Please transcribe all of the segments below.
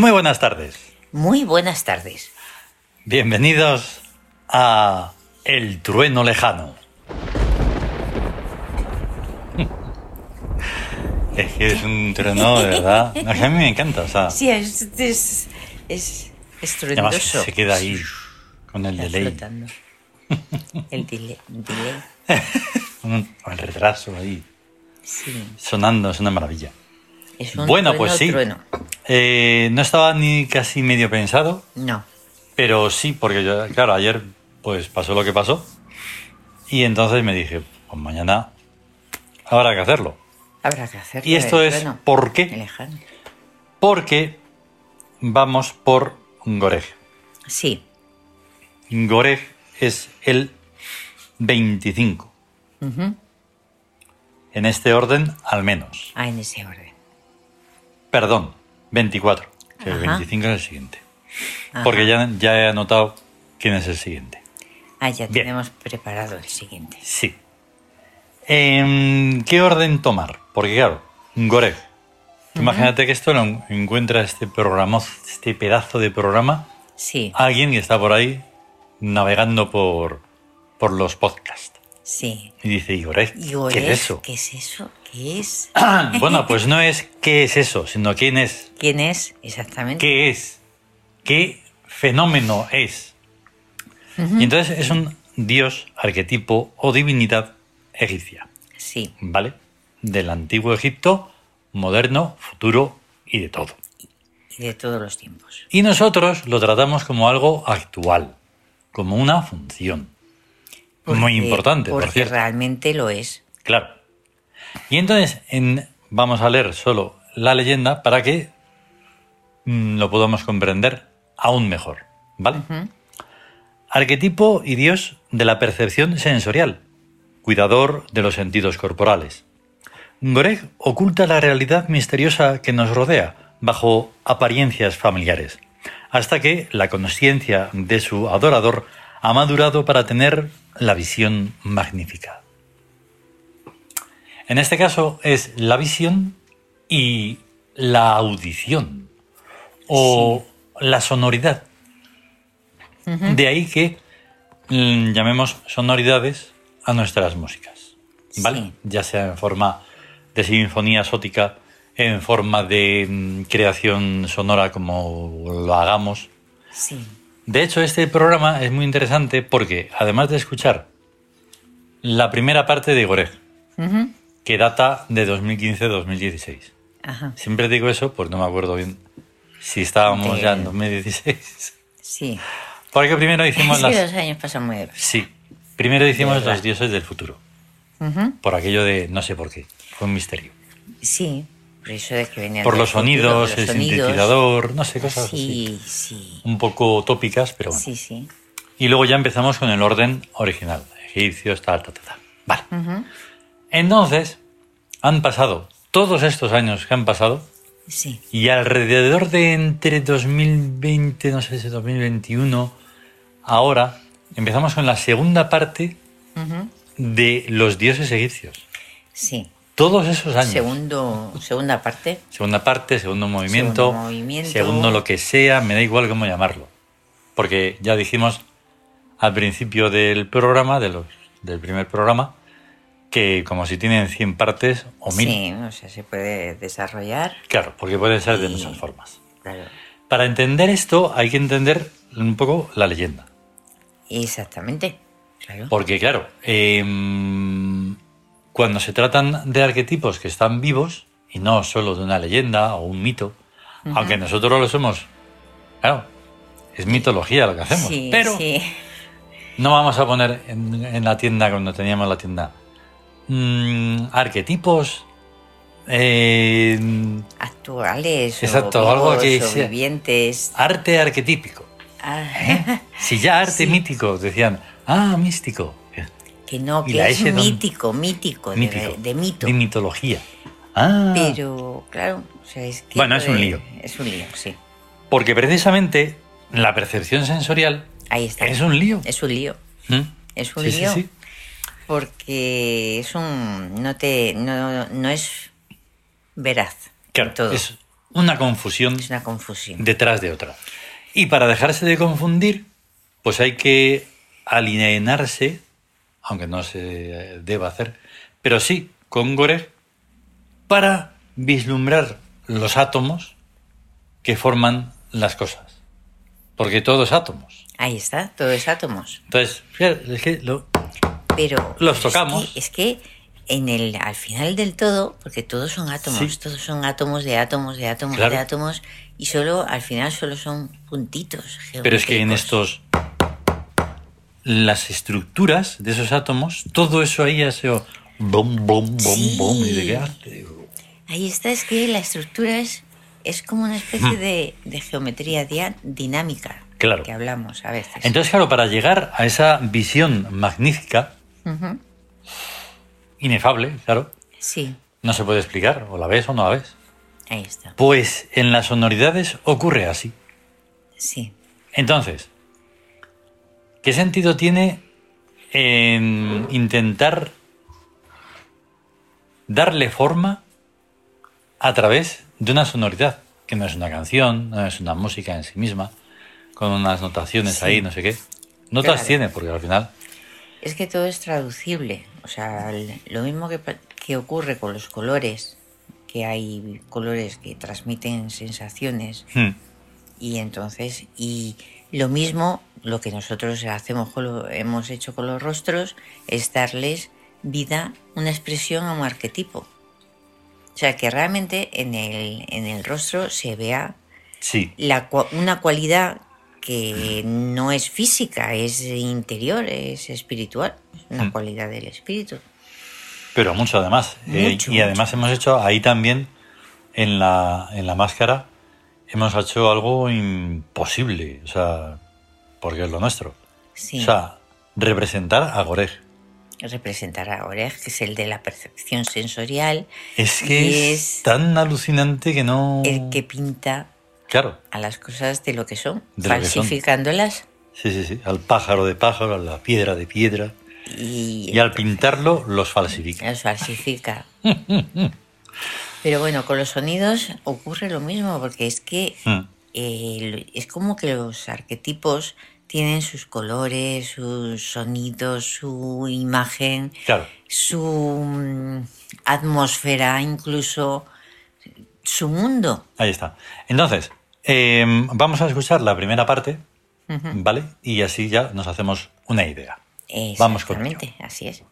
Muy buenas tardes. Muy buenas tardes. Bienvenidos a El Trueno Lejano. Es que es un trueno, de verdad. No, que a mí me encanta, o sea. Sí, es, es, es Además se queda ahí con el Está delay, flotando. El delay. un- el retraso ahí, Sí, sonando, es una maravilla. Es un Bueno, trueno, pues sí. Eh, no estaba ni casi medio pensado, No. pero sí, porque yo, claro, ayer pues pasó lo que pasó. Y entonces me dije, pues mañana habrá que hacerlo. Habrá que hacerlo. Y esto es trueno. ¿por qué? Porque vamos por Goreg. Sí. Goreg es el 25. Ujú. En este orden, al menos. Ah, en ese orden. Perdón, 24. que el Ajá. 25 es el siguiente. Ajá. Porque ya, ya he anotado quién es el siguiente. Ah, ya Bien. tenemos preparado el siguiente. Sí. ¿En qué orden tomar? Porque claro, Goreg. Imagínate que esto lo en- encuentra este programa, este pedazo de programa, Sí, alguien que está por ahí navegando por, por los podcasts. sí. Y dice, ¿y Goreg? ¿Y ¿Qué es eso? ¿Qué es eso? ¿Qué es? bueno, pues no es qué es eso, sino quién es. ¿Quién es? Exactamente. ¿Qué es? ¿Qué fenómeno es? Y entonces es un dios, arquetipo o divinidad egipcia, Sí, ¿vale? Del antiguo Egipto, moderno, futuro y de todo. y de todos los tiempos. Y nosotros lo tratamos como algo actual, como una función. Muy Porque- importante, por Porque cierto. realmente lo es. Claro. Y entonces en- vamos a leer solo la leyenda para que mm, lo podamos comprender aún mejor, ¿vale? Arquetipo y dios de la percepción sensorial, cuidador de los sentidos corporales. Goreg oculta la realidad misteriosa que nos rodea bajo apariencias familiares, hasta que la conciencia de su adorador ha madurado para tener la visión magnífica. En este caso es la visión y la audición o la sonoridad. De ahí que mm, llamemos sonoridades a nuestras músicas. ¿Vale? Sí. Ya sea en forma de sinfonía sótica, en forma de mm, creación sonora como lo hagamos. Sí, De hecho, este programa es muy interesante porque, además de escuchar la primera parte de Goreg. Que data de 2015-2016. Ajá. Siempre digo eso, pues no me acuerdo bien si estábamos De- ya en 2016. Sí. Porque primero hicimos que las... los años pasan muy deprisa. Sí, primero hicimos los dioses del futuro. Ujú. Por aquello de no sé por qué. Fue un misterio. Sí, por eso de que venían Por los futuro, sonidos, los el sonidos. sintetizador, no sé, cosas así. Sí, sí, Un poco tópicas, pero bueno. sí, sí. Y luego ya empezamos con el orden original. Egipcios, tal, tal, tal. Vale. Ujú. Entonces, han pasado todos estos años que han pasado Sí, y alrededor de entre 2020, no sé si 2021, ahora empezamos con la segunda parte de los dioses egipcios. sí. Todos esos años. Segundo, segunda parte. Segunda parte, segundo movimiento, Segundo movimiento. segundo lo que sea, me da igual cómo llamarlo. Porque ya dijimos al principio del programa, de los, del primer programa, que como si tienen 100 partes o 1000. Sí, o sea, se puede desarrollar. Claro, porque pueden ser de muchas formas. Claro. Para entender esto hay que entender un poco la leyenda. Exactamente. Claro. Porque claro, em, cuando se tratan de arquetipos que están vivos, y no solo de una leyenda o un mito, aunque nosotros lo somos, claro, es mitología lo que hacemos, sí, pero sí. no vamos a poner en, en la tienda cuando teníamos la tienda mm, arquetipos eh, Actuales. Exacto, o algo vivos, que o vivientes. arte arquetípico. Ah, Si ya arte Sí. mítico, decían, ah, místico. que no, Y que es S don- mítico, mítico, de- mítico. De, mito. De mitología. Ah, Pero, claro, o sea, es que Bueno, es un lío. Es un lío, sí. porque precisamente la percepción sensorial Ahí está. es un lío. Es un lío. ¿Mm? Es un sí, lío. sí. Porque es un. No te. No, no es veraz. Claro, todo. es una confusión Es una confusión. detrás de otra. Y para dejarse de confundir, pues hay que alinearse, aunque no se deba hacer, pero sí con Goreg, para vislumbrar los átomos que forman las cosas. Porque todo es átomos. Ahí está, todo es átomos. Entonces, fíjate, es que lo- Pero Los es tocamos. que- Es que, en el, al final del todo, porque todos son átomos, Sí. todos son átomos de átomos de átomos Claro. de átomos, y solo al final solo son puntitos. Pero es que en estos. Las estructuras de esos átomos, todo eso ahí ha sido. Bom, bom, bom, Sí. bom. ¿Y de qué arte? Ahí está, es que la estructura es, es como una especie de, de geometría dinámica Hmm. Claro. que hablamos a veces. Entonces, claro, para llegar a esa visión magnífica, Inefable, claro, Sí, no se puede explicar, o la ves o no la ves. ahí está. Pues en las sonoridades ocurre así. Sí, Entonces, ¿qué sentido tiene en intentar darle forma a través de una sonoridad, que no es una canción, no es una música en sí misma, con unas notaciones Sí. ahí, no sé qué? Notas Claro. tiene, porque al final... es que todo es traducible. O sea, lo mismo que, que ocurre con los colores, que hay colores que transmiten sensaciones hmm, y entonces y lo mismo lo que nosotros hacemos con hemos hecho con los rostros es darles vida una expresión a un arquetipo. O sea que realmente en el en el rostro se vea sí, la una cualidad que no es física es interior es espiritual es una Mm. cualidad del espíritu pero mucho además. Eh, y además hemos hecho ahí también, en la, en la máscara, hemos hecho algo imposible, o sea, porque es lo nuestro. sí O sea, representar a Goreg. representar a Orej que es el de la percepción sensorial Es que es- tan alucinante que no... el que pinta Claro, a las cosas de lo que son, De lo que son. falsificándolas sí, sí, sí. Al pájaro de pájaro, a la piedra de piedra. y, Y al pintarlo los falsifica. las falsifica. Pero bueno, con los sonidos ocurre lo mismo, porque es que Mm, eh, es como que los arquetipos tienen sus colores, sus sonidos, su imagen, Claro. su mm, atmósfera, incluso su mundo. Ahí está. Entonces, eh, vamos a escuchar la primera parte, ¿vale? Y así ya nos hacemos una idea. Vamos con ello. Así es.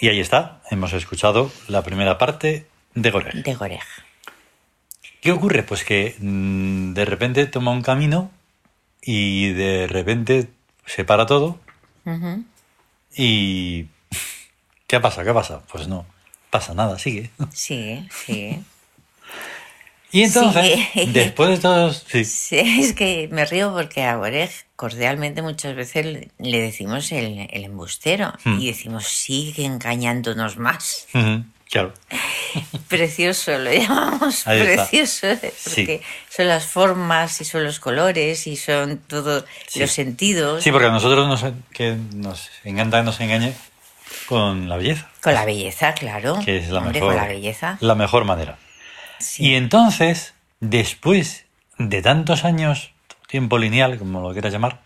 Y ahí está, hemos escuchado la primera parte de Goreg. De Goreg. ¿Qué ocurre? Pues que mm, de repente toma un camino y de repente se para todo y... ¿Qué pasa? ¿Qué pasa? Pues no, pasa nada, sigue. Sigue, sigue. Y entonces, después de todos... Sí, Sí, es que me río porque a Goreg cordialmente muchas veces le- decimos el, el embustero y decimos sigue engañándonos más. Claro. Precioso, lo llamamos Ahí precioso, porque son las formas y son los colores y son todos Sí. los sentidos Sí, porque a nosotros nos, que nos encanta que nos engañe con la belleza, con la belleza, claro. que es la Hombre, mejor, con la belleza. la mejor manera. Sí. Y entonces, después de tantos años, tiempo lineal, como lo quieras llamar,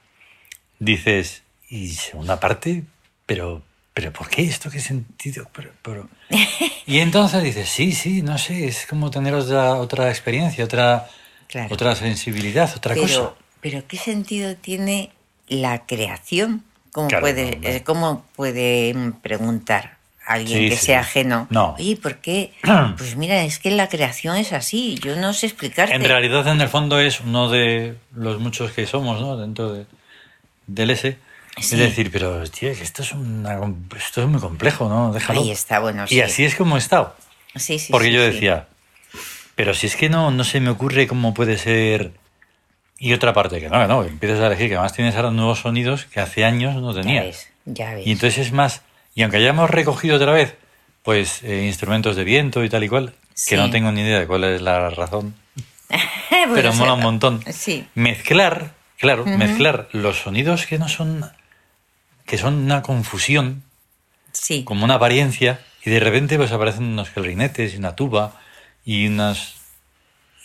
dices, ¿y segunda parte? Pero, pero ¿por qué esto? ¿Qué sentido? Pero, pero... Y entonces dices, sí, sí, no sé, es como tener otra, otra experiencia, otra, Claro. otra sensibilidad, otra cosa. pero, ¿qué sentido tiene la creación? ¿Cómo, Claro, puede, no, no. ¿Cómo puede preguntar alguien Sí, que sí, sea ajeno? No. Oye, ¿por qué? Pues mira, es que la creación es así. Yo no sé explicarte. En realidad, en el fondo, es uno de los muchos que somos, ¿no? Dentro de, del S. Sí. Es decir, pero, tío, esto es, una, esto es muy complejo, ¿no? Déjalo. Ahí está, bueno, sí. Y así es como he estado. Sí, sí, Porque yo decía, pero si es que no, no se me ocurre cómo puede ser. Y otra parte, que no, que no, empiezas a elegir que además tienes ahora nuevos sonidos que hace años no Ya tenía. ves, ya ves. Y entonces es más, y aunque hayamos recogido otra vez, pues eh, instrumentos de viento y tal y cual, Sí. que no tengo ni idea de cuál es la razón, Bueno, pero mola un montón. Sí, Mezclar, claro, mezclar los sonidos que no son, que son una confusión, sí. como una apariencia, y de repente pues aparecen unos clarinetes y una tuba y unos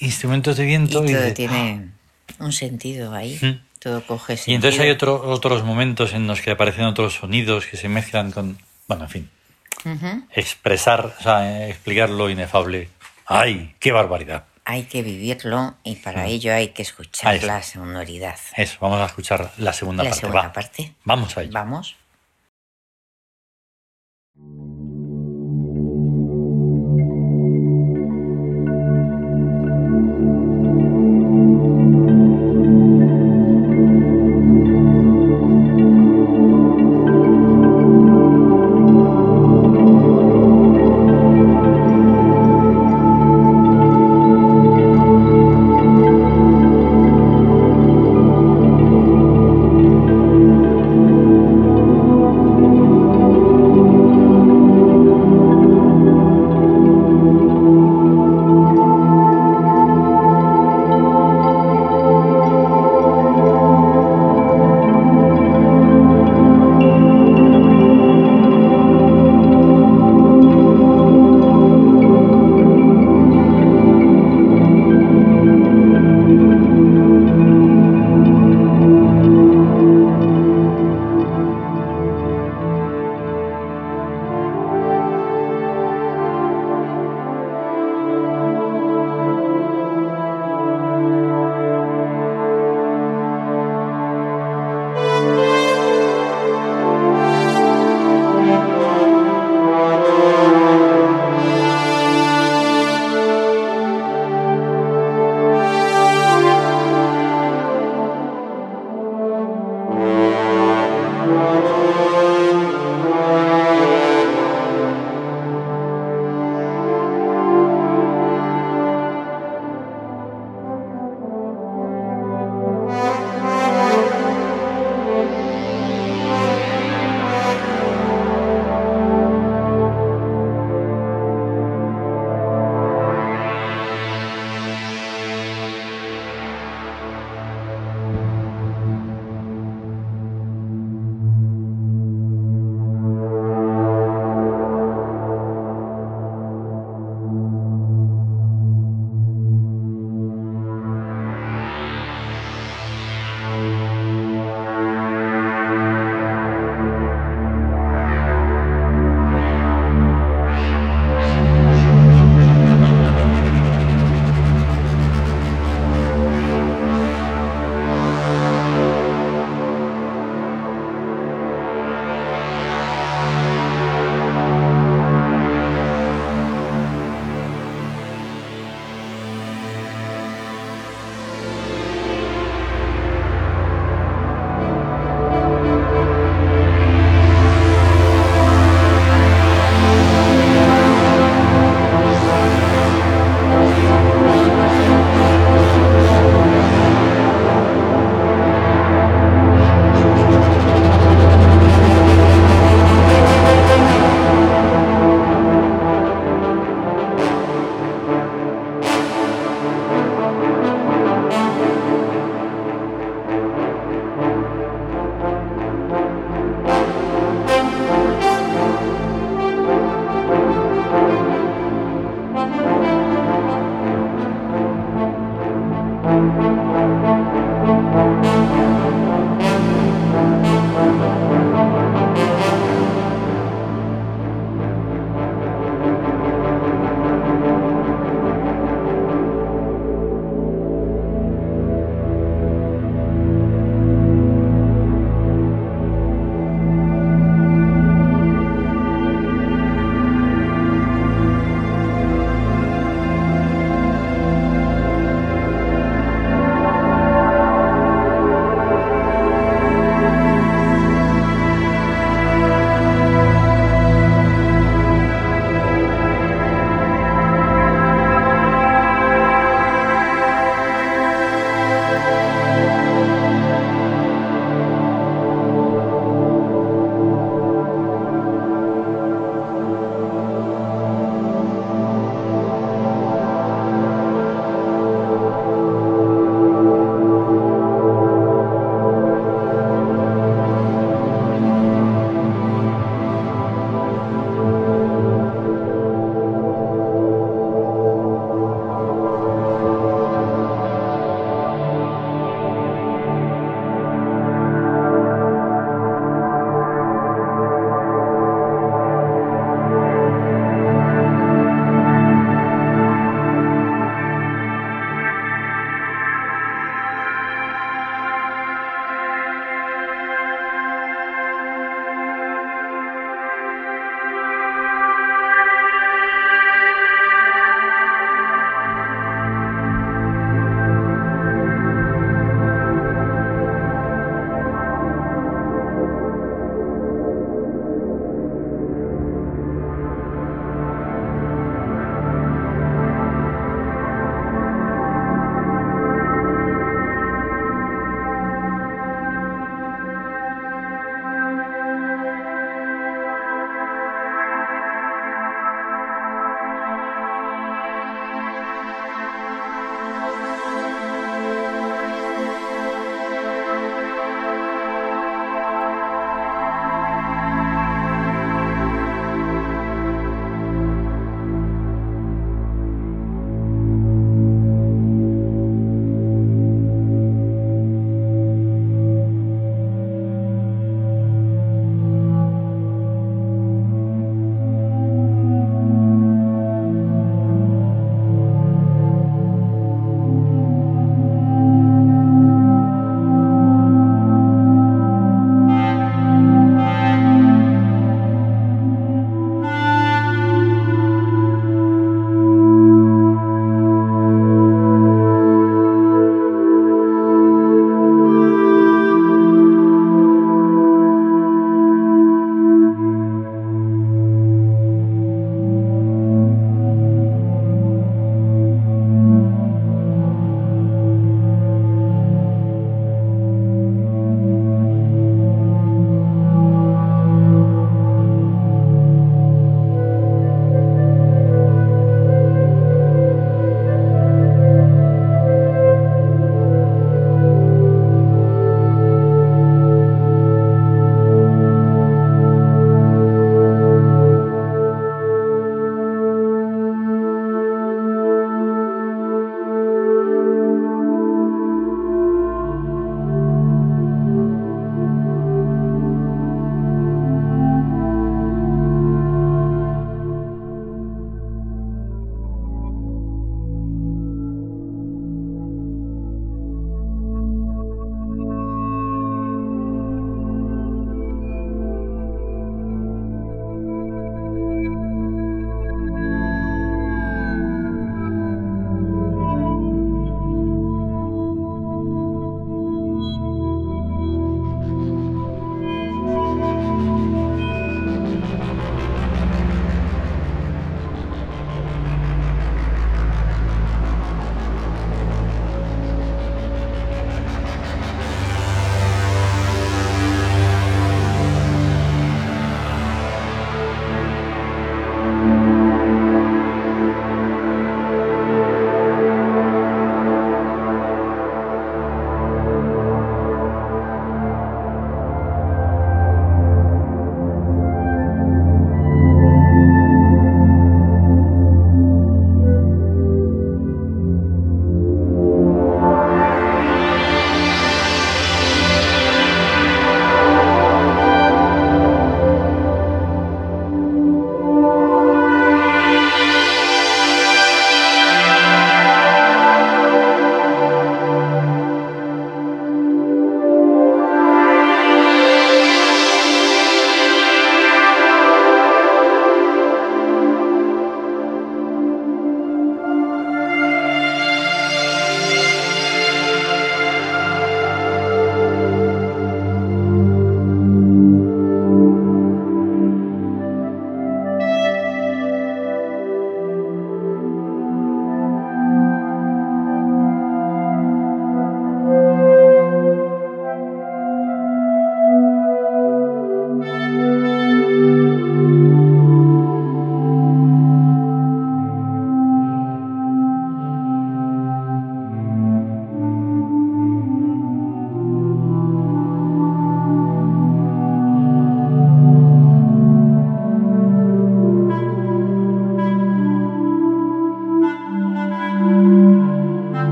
instrumentos de Y viento. todo de- tiene un sentido ahí. Mm. Todo coge sentido. Y entonces hay otro- otros momentos en los que aparecen otros sonidos que se mezclan con... Bueno, en fin, Ujú. expresar, o sea, eh, explicar lo inefable. ¡Ay, qué barbaridad! Hay que vivirlo y para ello hay que escuchar la sonoridad. Eso, vamos a escuchar la segunda la parte. segunda va. parte. Vamos a ello. Vamos.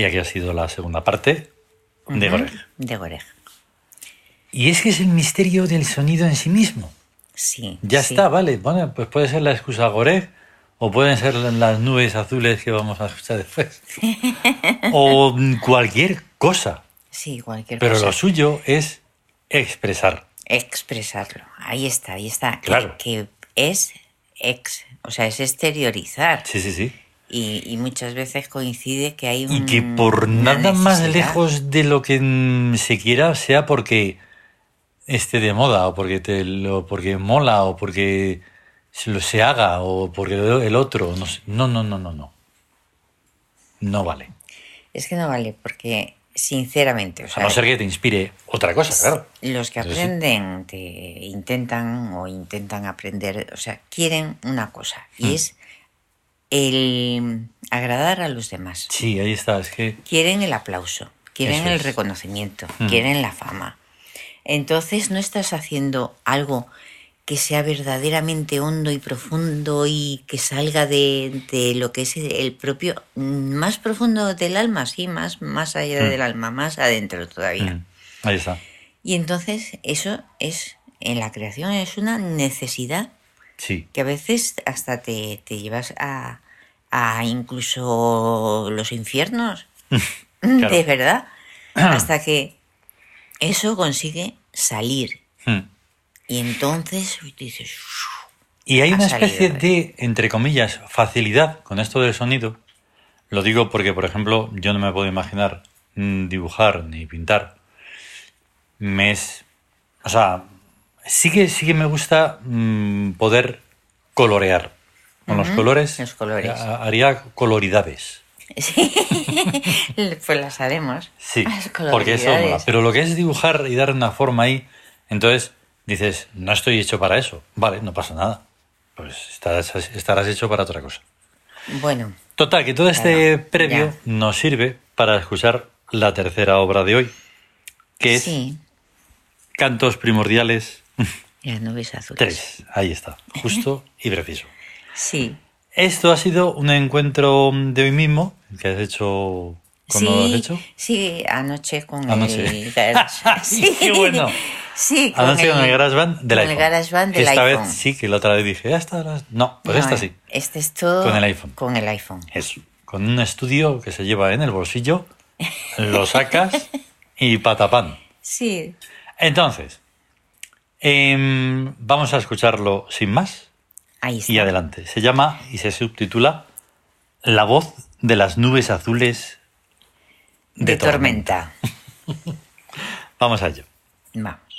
Y aquí ha sido la segunda parte de Goreg. De Goreg. Y es que es el misterio del sonido en sí mismo. Sí. Ya sí. está, vale. Bueno, pues puede ser la excusa Goreg, o pueden ser las nubes azules que vamos a escuchar después. o cualquier cosa. Sí, cualquier Pero cosa. lo suyo es expresar. Expresarlo. Ahí está, ahí está. Que- Claro. Que, es ex, o sea, es exteriorizar. Sí, sí, sí. Y, y muchas veces coincide que hay un, Y que por nada más lejos de lo que mm, se quiera sea porque esté de moda o porque te lo porque mola o porque se lo se haga o porque el otro no sé. no no no no no no vale Es que no vale, porque sinceramente, o a sea, no ser que te inspire otra cosa claro los que sí. aprenden te intentan o intentan aprender, o sea, quieren una cosa y Mm. es el agradar a los demás. sí ahí está es que Quieren el aplauso, quieren Eso el es. reconocimiento, Mm. quieren la fama. Entonces no estás haciendo algo que sea verdaderamente hondo y profundo y que salga de, de lo que es el propio, más profundo del alma, sí, más, más allá Mm. del alma, más adentro todavía. mm, ahí está Y entonces eso es, en la creación es una necesidad sí que a veces hasta te, te llevas a, a incluso los infiernos, Claro. de verdad, hasta que eso consigue salir. Mm. Y entonces dices, Y hay Ha una especie de, entre comillas, facilidad con esto del sonido. Lo digo porque, por ejemplo, yo no me puedo imaginar mm, dibujar ni pintar. Me es. O sea, sí que, sí que me gusta mm, poder colorear. Con los colores. los colores. ha- Haría coloridades. sí, pues las haremos. Sí, Las porque eso mola. Pero lo que es dibujar y dar una forma ahí, entonces dices, no estoy hecho para eso. Vale, no pasa nada. Pues estarás, estarás hecho para otra cosa. Bueno, Total, que todo este previo ya. nos sirve para escuchar la tercera obra de hoy, que es sí, Cantos Primordiales las nubes azules. 3. Ahí está, justo y preciso. Sí, Esto ha sido un encuentro de hoy mismo, que has hecho... ¿Cuándo lo has sí, hecho? sí, anoche con Anoche. el garage. sí, ¡Qué bueno! Sí, con Anoche con el GarageBand del con iPhone. el GarageBand del esta iPhone. vez sí, que la otra vez dije, esta la- No, pues No, esta sí. Este es todo Con el iPhone. Con el iPhone. Eso. Con un estudio que se lleva en el bolsillo, lo sacas y patapán. Sí, Entonces, em, vamos a escucharlo sin más ahí está. y adelante. Se llama y se subtitula La voz de las nubes azules de, tormenta. Vamos a ello. Vamos.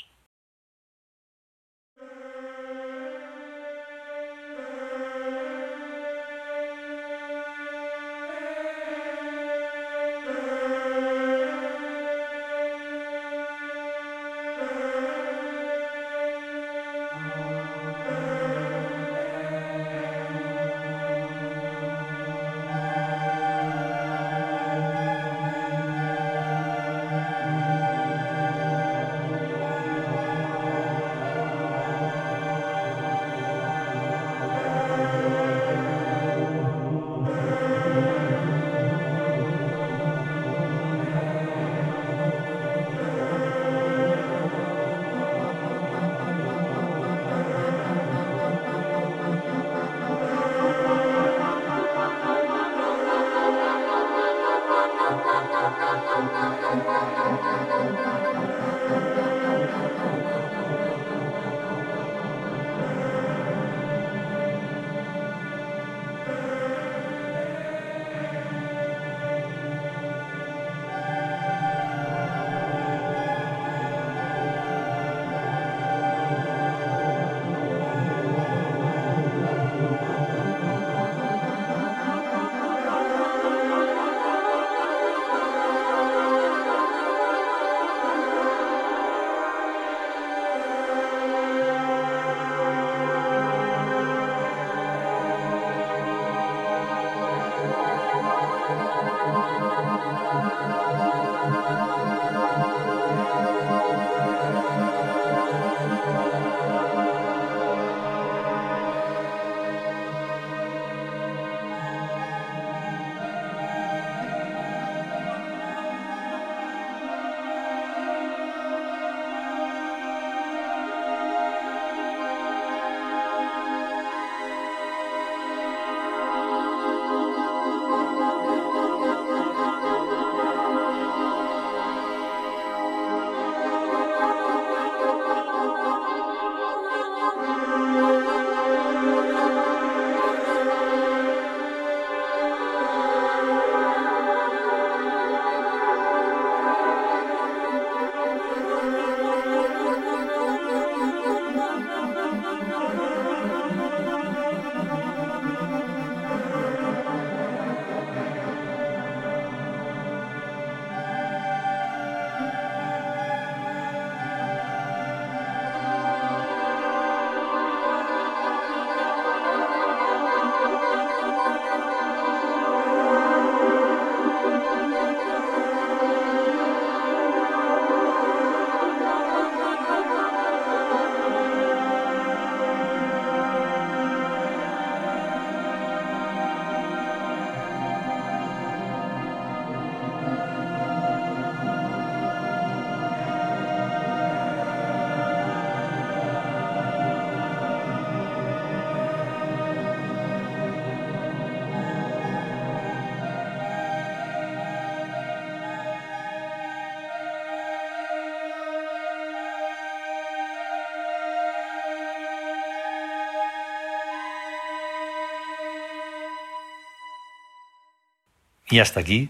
Y hasta aquí,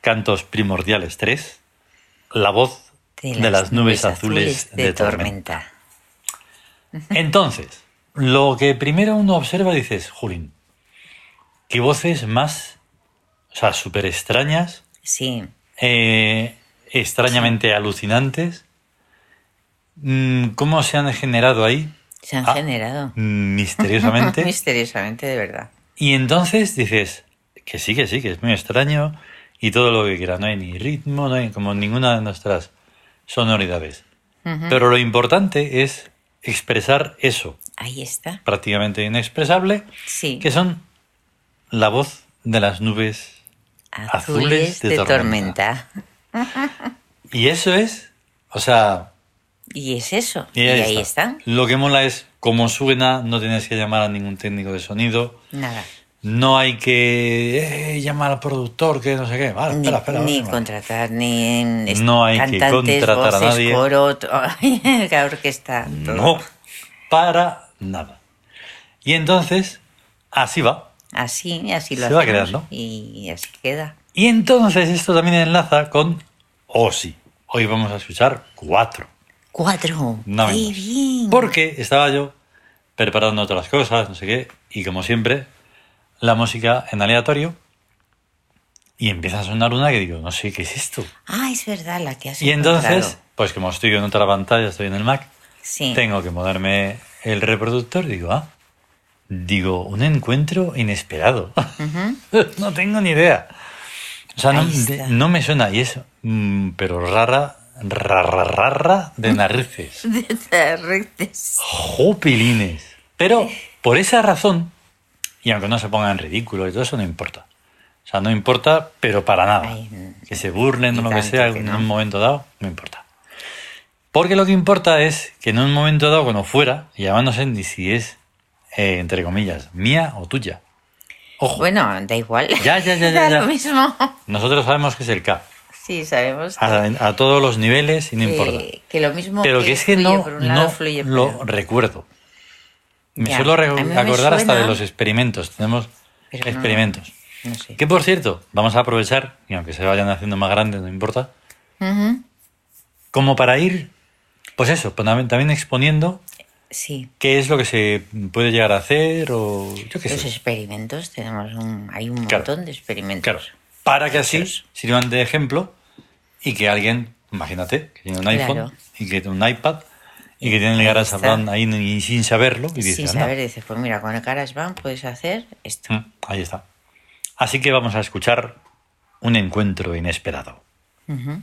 Cantos Primordiales 3, la voz de las, nubes, azules, de, tormenta. Entonces, lo que primero uno observa, dices, Julín, qué voces más, o sea, súper extrañas. Sí. eh, extrañamente alucinantes. Mm, ¿Cómo se han generado ahí? Se han Ah, generado. Misteriosamente. Misteriosamente, de verdad. y entonces dices, que sí, que sí, que es muy extraño y todo lo que quiera. No hay ni ritmo, no hay como ninguna de nuestras sonoridades. Pero lo importante es expresar eso, Ahí está. prácticamente inexpresable, Sí. que son la voz de las nubes Azules, de, tormenta. Y eso es, o sea, Y es eso. y Y, ahí, está. Lo que mola es cómo suena, no tienes que llamar a ningún técnico de sonido, Nada. No hay que eh, llamar al productor, que no sé qué. Vale, Ni, espera, espera, ni contratar ni en No hay que contratar a nadie. coro, la orquesta. todo. No, para nada. Y entonces, así va. Así, así lo Se va creando. Y así queda. Y entonces esto también enlaza con Osi. Hoy vamos a escuchar cuatro. Cuatro. No ¡Qué bien! Porque estaba yo preparando otras cosas, no sé qué, y como siempre, la música en aleatorio. Y empieza a sonar una que digo, no sé qué es esto. Ah, es verdad, la que has Y entonces, encontrado. pues como estoy en otra pantalla, estoy en el Mac, Sí. tengo que ponerme el reproductor, digo, ah, digo, un encuentro inesperado. no tengo ni idea. O sea, no, de- no me suena, y eso, mm, pero rara, rara, rara de narices. De tarretes. Jopilines. Pero por esa razón, y aunque no se ponga en ridículo y todo eso, no importa. O sea, no importa, pero para nada. Ay, mm. que se burlen o lo que sea que en un momento dado, no importa. Porque lo que importa es que en un momento dado, cuando fuera, y además no sé ni si es, eh, entre comillas, mía o tuya. Ojo, Bueno, da igual. Ya, ya, ya, ya, lo mismo. nosotros sabemos que es el K. Sí, sabemos que, A, a todos los niveles y no que- importa. que lo mismo Pero que es que fluye no, por un lado, no fluye por lo recuerdo. Me Ya, suelo me acordar hasta de los experimentos. Tenemos pero experimentos. No sé. Que por cierto, vamos a aprovechar, y aunque se vayan haciendo más grandes, no importa, como para ir, pues eso, pues también exponiendo Sí. qué es lo que se puede llegar a hacer o yo qué Los sé. experimentos, tenemos un, hay un Claro. montón de experimentos. Claro, para que así sirvan de ejemplo y que alguien, imagínate, que tiene un iPhone Claro. y que tiene un iPad y que tiene el GarageBand ahí ni- sin saberlo y dice, Sin saber, dices, pues mira, con el GarageBand puedes hacer esto. Mm, Ahí está. Así que vamos a escuchar un encuentro inesperado. Thank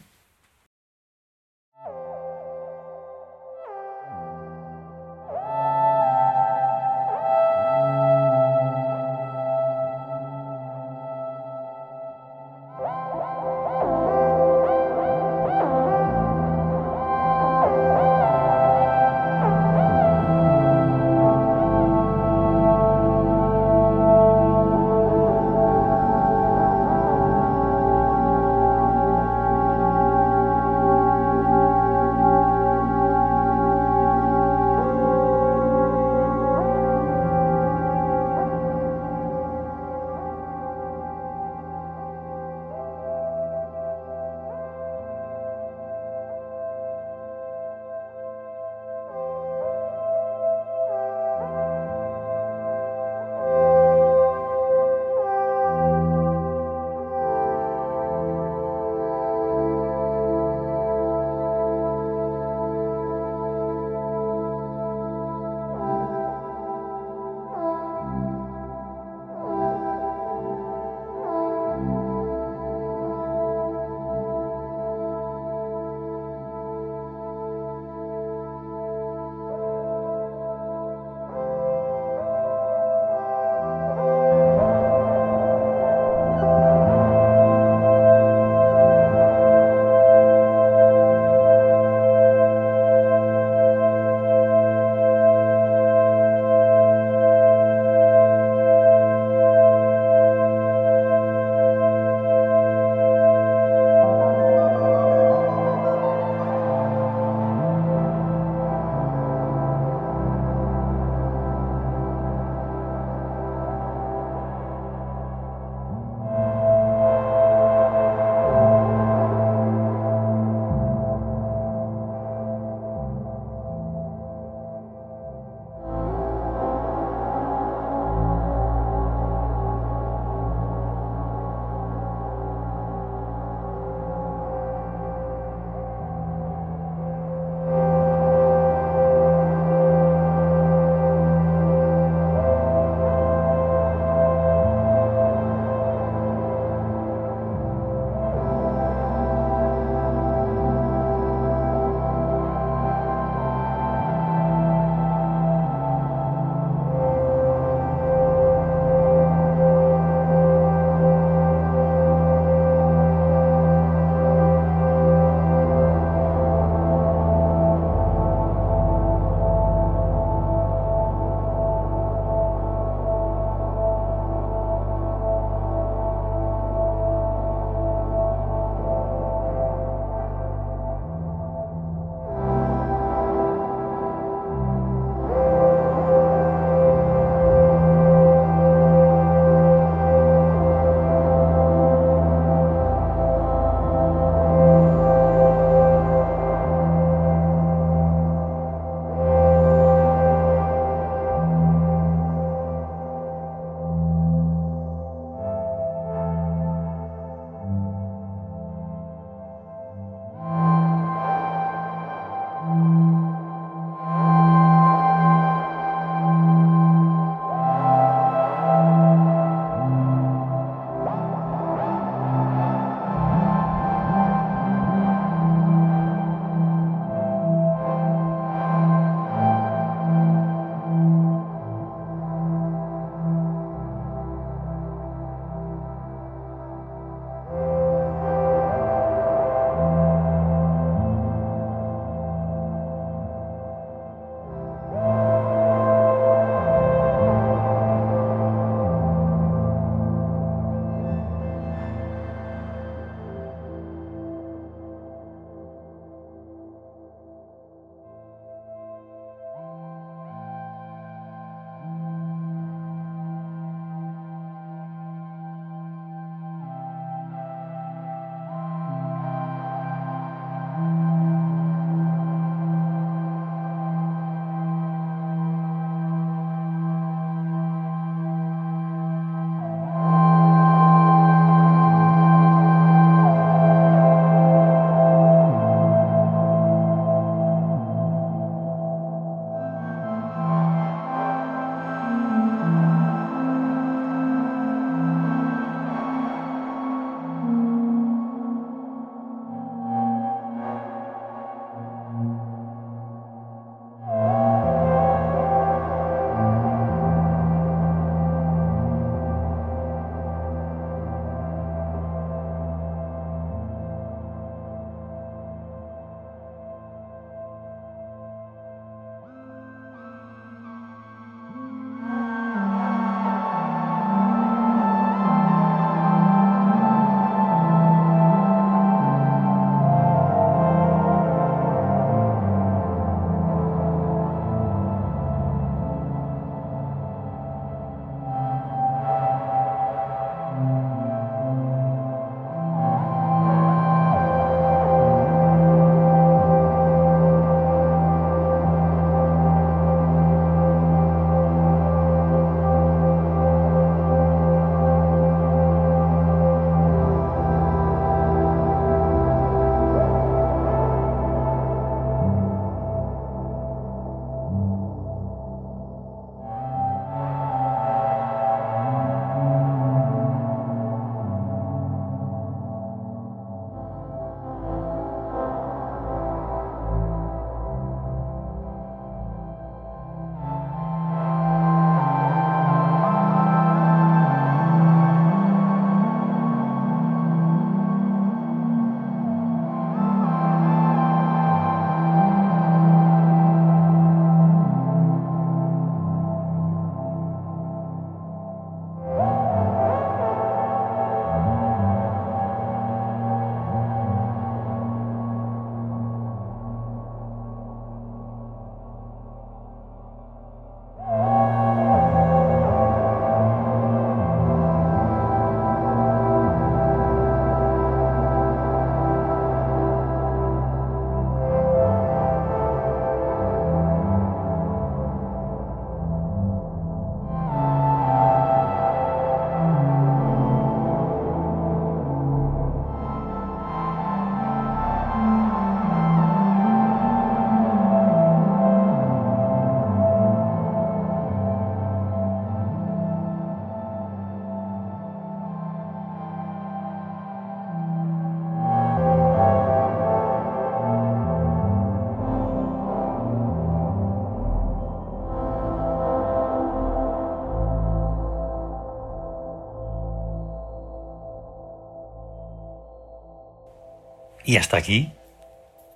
Y hasta aquí,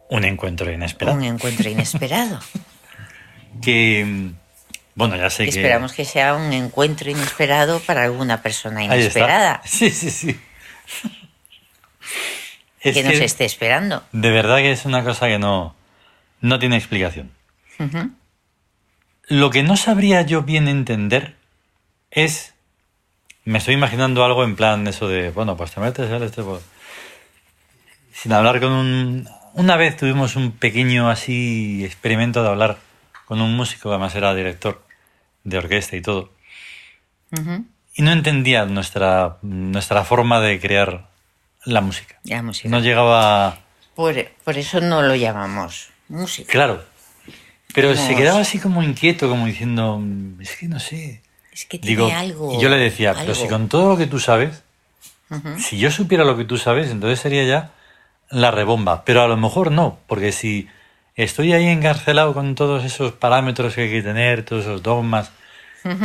un encuentro inesperado. Un encuentro inesperado. que, bueno, ya sé Que. Esperamos que sea un encuentro inesperado para alguna persona inesperada Sí, sí, sí. Es que nos esté esperando. de verdad que es una cosa que no, no tiene explicación. Lo que no sabría yo bien entender es. Me estoy imaginando algo en plan eso de. Bueno, pues te metes en este. Sin hablar con un. Una vez tuvimos un pequeño así experimento de hablar con un músico, que además era director de orquesta y todo. Y no entendía nuestra, nuestra forma de crear la música. La música. No llegaba. Por, por eso no lo llamamos música. Claro. Pero se quedaba así como inquieto, como diciendo. "Mm, Es que no sé. Es que tiene Digo, algo. y yo le decía, pero si con todo lo que tú sabes, si yo supiera lo que tú sabes, entonces sería ya la rebomba. Pero a lo mejor no, porque si estoy ahí encarcelado con todos esos parámetros que hay que tener, todos esos dogmas,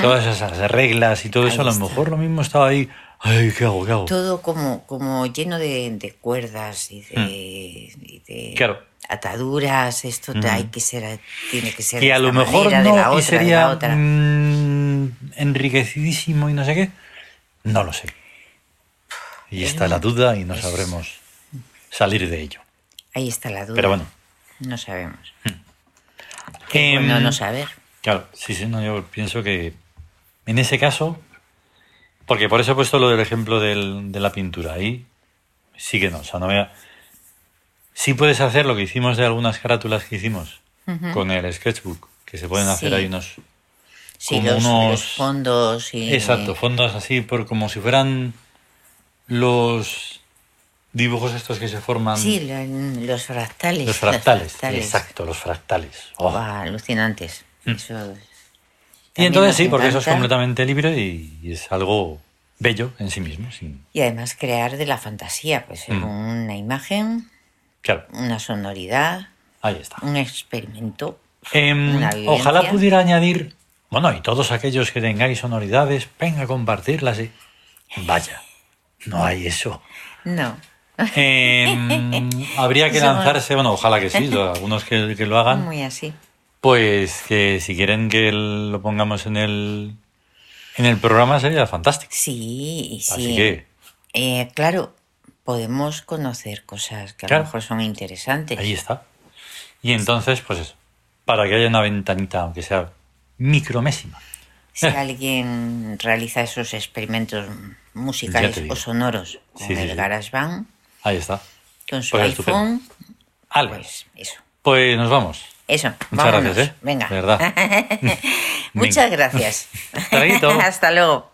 todas esas reglas y todo Ahí eso, a lo está. mejor lo mismo estaba ahí, ay, ¿qué hago? ¿Qué hago? Todo como, como lleno de, de cuerdas y de, y de Mm. Claro. ataduras. Esto Ujú. hay que ser, tiene que ser que a lo mejor manera, de no y otra, de sería la otra. mm, enriquecidísimo y no sé qué, no lo sé. Y está la duda y no sabremos salir de ello. Ahí está la duda. Pero bueno. No sabemos. Qué Em, bueno no saber. Claro, sí, sí, no, yo pienso que en ese caso, porque por eso he puesto lo del ejemplo del- de la pintura, ahí sí que no, o sea, no a... Sí puedes hacer lo que hicimos de algunas carátulas que hicimos con el sketchbook, que se pueden hacer Sí. ahí unos... Sí, como los, unos- los fondos y... Exacto, fondos así, por como si fueran los dibujos estos que se forman... Sí, lo- los fractales. los fractales, fractales. exacto, los fractales. Oh. Buah, alucinantes. Eso Y entonces sí, porque eso es completamente libre y, y es algo bello en sí mismo. Y además crear de la fantasía, pues Mm. una imagen, Claro, una sonoridad, ahí está. un experimento. Em, una ojalá pudiera añadir, bueno, y todos aquellos que tengáis sonoridades, venga a compartirlas. y- Vaya, no hay eso. No. Em, habría que lanzarse, bueno, ojalá que sí, algunos que, que lo hagan, Muy así. pues que si quieren que lo pongamos en el, en el programa sería fantástico. Sí, sí. Así que Eh, claro, podemos conocer cosas que a Claro. lo mejor son interesantes. Ahí está. Y entonces, pues eso, para que haya una ventanita, aunque sea micromésima. Si alguien realiza esos experimentos musicales o sonoros con sí, el sí. GarageBand, Ahí está. con su Pues iPhone, Ale, pues eso. pues nos vamos. Eso, Muchas vámonos. gracias, ¿eh? Venga. De verdad. Muchas gracias. Hasta luego.